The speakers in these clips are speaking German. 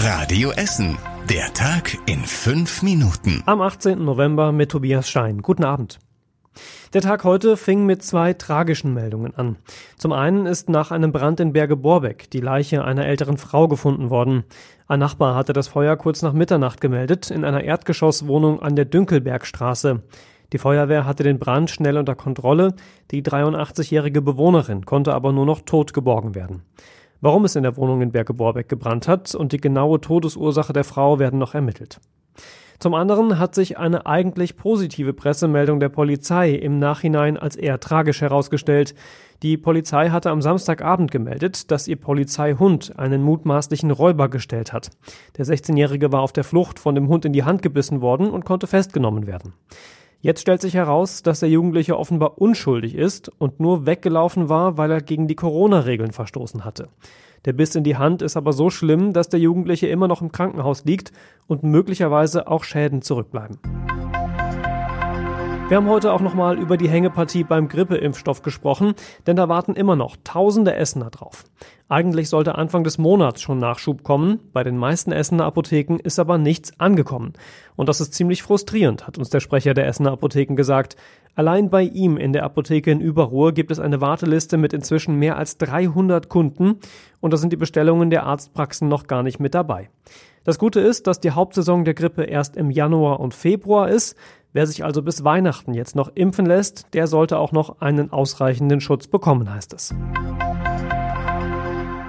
Radio Essen. Der Tag in fünf Minuten. Am 18. November mit Tobias Schein. Guten Abend. Der Tag heute fing mit zwei tragischen Meldungen an. Zum einen ist nach einem Brand in Berge Borbeck die Leiche einer älteren Frau gefunden worden. Ein Nachbar hatte das Feuer kurz nach Mitternacht gemeldet in einer Erdgeschosswohnung an der Dünkelbergstraße. Die Feuerwehr hatte den Brand schnell unter Kontrolle. Die 83-jährige Bewohnerin konnte aber nur noch tot geborgen werden. Warum es in der Wohnung in Berge Borbeck gebrannt hat und die genaue Todesursache der Frau werden noch ermittelt. Zum anderen hat sich eine eigentlich positive Pressemeldung der Polizei im Nachhinein als eher tragisch herausgestellt. Die Polizei hatte am Samstagabend gemeldet, dass ihr Polizeihund einen mutmaßlichen Räuber gestellt hat. Der 16-Jährige war auf der Flucht von dem Hund in die Hand gebissen worden und konnte festgenommen werden. Jetzt stellt sich heraus, dass der Jugendliche offenbar unschuldig ist und nur weggelaufen war, weil er gegen die Corona-Regeln verstoßen hatte. Der Biss in die Hand ist aber so schlimm, dass der Jugendliche immer noch im Krankenhaus liegt und möglicherweise auch Schäden zurückbleiben. Wir haben heute auch nochmal über die Hängepartie beim Grippeimpfstoff gesprochen, denn da warten immer noch tausende Essener drauf. Eigentlich sollte Anfang des Monats schon Nachschub kommen, bei den meisten Essener Apotheken ist aber nichts angekommen. Und das ist ziemlich frustrierend, hat uns der Sprecher der Essener Apotheken gesagt. Allein bei ihm in der Apotheke in Überruhr gibt es eine Warteliste mit inzwischen mehr als 300 Kunden und da sind die Bestellungen der Arztpraxen noch gar nicht mit dabei. Das Gute ist, dass die Hauptsaison der Grippe erst im Januar und Februar ist. Wer sich also bis Weihnachten jetzt noch impfen lässt, der sollte auch noch einen ausreichenden Schutz bekommen, heißt es.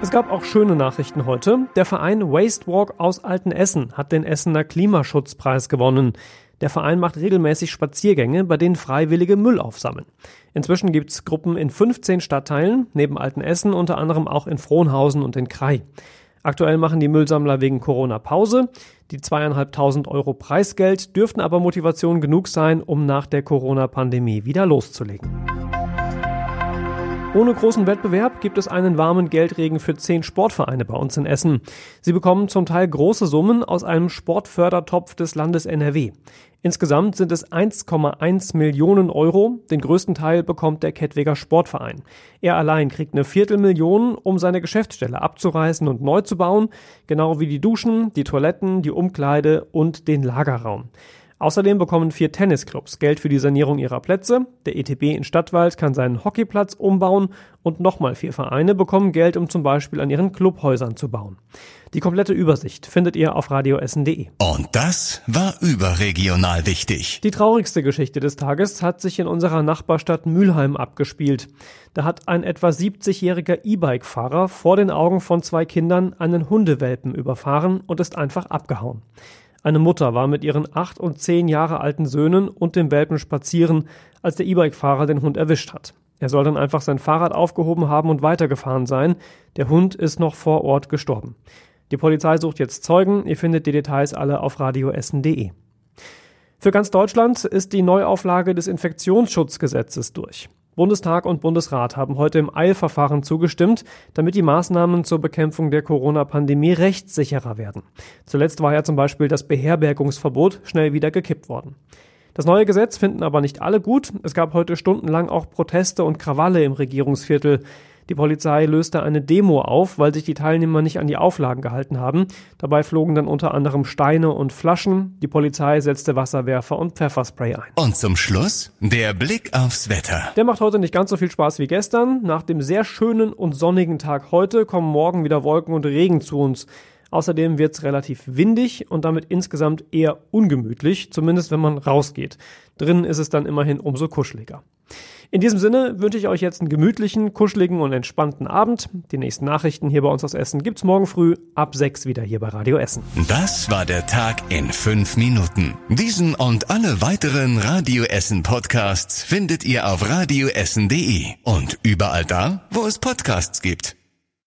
Es gab auch schöne Nachrichten heute. Der Verein Waste Walk aus Altenessen hat den Essener Klimaschutzpreis gewonnen. Der Verein macht regelmäßig Spaziergänge, bei denen Freiwillige Müll aufsammeln. Inzwischen gibt's Gruppen in 15 Stadtteilen, neben Altenessen unter anderem auch in Frohnhausen und in Krai. Aktuell machen die Müllsammler wegen Corona Pause. Die zweieinhalbtausend Euro Preisgeld dürften aber Motivation genug sein, um nach der Corona-Pandemie wieder loszulegen. Ohne großen Wettbewerb gibt es einen warmen Geldregen für zehn Sportvereine bei uns in Essen. Sie bekommen zum Teil große Summen aus einem Sportfördertopf des Landes NRW. Insgesamt sind es 1,1 Millionen Euro. Den größten Teil bekommt der Kettweger Sportverein. Er allein kriegt eine Viertelmillion, um seine Geschäftsstelle abzureißen und neu zu bauen, genau wie die Duschen, die Toiletten, die Umkleide und den Lagerraum. Außerdem bekommen vier Tennisclubs Geld für die Sanierung ihrer Plätze. Der ETB in Stadtwald kann seinen Hockeyplatz umbauen und nochmal vier Vereine bekommen Geld, um zum Beispiel an ihren Clubhäusern zu bauen. Die komplette Übersicht findet ihr auf radioessen.de. Und das war überregional wichtig. Die traurigste Geschichte des Tages hat sich in unserer Nachbarstadt Mülheim abgespielt. Da hat ein etwa 70-jähriger E-Bike-Fahrer vor den Augen von zwei Kindern einen Hundewelpen überfahren und ist einfach abgehauen. Eine Mutter war mit ihren acht und zehn Jahre alten Söhnen und dem Welpen spazieren, als der E-Bike-Fahrer den Hund erwischt hat. Er soll dann einfach sein Fahrrad aufgehoben haben und weitergefahren sein. Der Hund ist noch vor Ort gestorben. Die Polizei sucht jetzt Zeugen. Ihr findet die Details alle auf radioessen.de. Für ganz Deutschland ist die Neuauflage des Infektionsschutzgesetzes durch. Bundestag und Bundesrat haben heute im Eilverfahren zugestimmt, damit die Maßnahmen zur Bekämpfung der Corona-Pandemie rechtssicherer werden. Zuletzt war ja zum Beispiel das Beherbergungsverbot schnell wieder gekippt worden. Das neue Gesetz finden aber nicht alle gut. Es gab heute stundenlang auch Proteste und Krawalle im Regierungsviertel. Die Polizei löste eine Demo auf, weil sich die Teilnehmer nicht an die Auflagen gehalten haben. Dabei flogen dann unter anderem Steine und Flaschen. Die Polizei setzte Wasserwerfer und Pfefferspray ein. Und zum Schluss der Blick aufs Wetter. Der macht heute nicht ganz so viel Spaß wie gestern. Nach dem sehr schönen und sonnigen Tag heute kommen morgen wieder Wolken und Regen zu uns. Außerdem wird es relativ windig und damit insgesamt eher ungemütlich, zumindest wenn man rausgeht. Drinnen ist es dann immerhin umso kuscheliger. In diesem Sinne wünsche ich euch jetzt einen gemütlichen, kuscheligen und entspannten Abend. Die nächsten Nachrichten hier bei uns aus Essen gibt's morgen früh ab sechs wieder hier bei Radio Essen. Das war der Tag in fünf Minuten. Diesen und alle weiteren Radio Essen Podcasts findet ihr auf radioessen.de und überall da, wo es Podcasts gibt.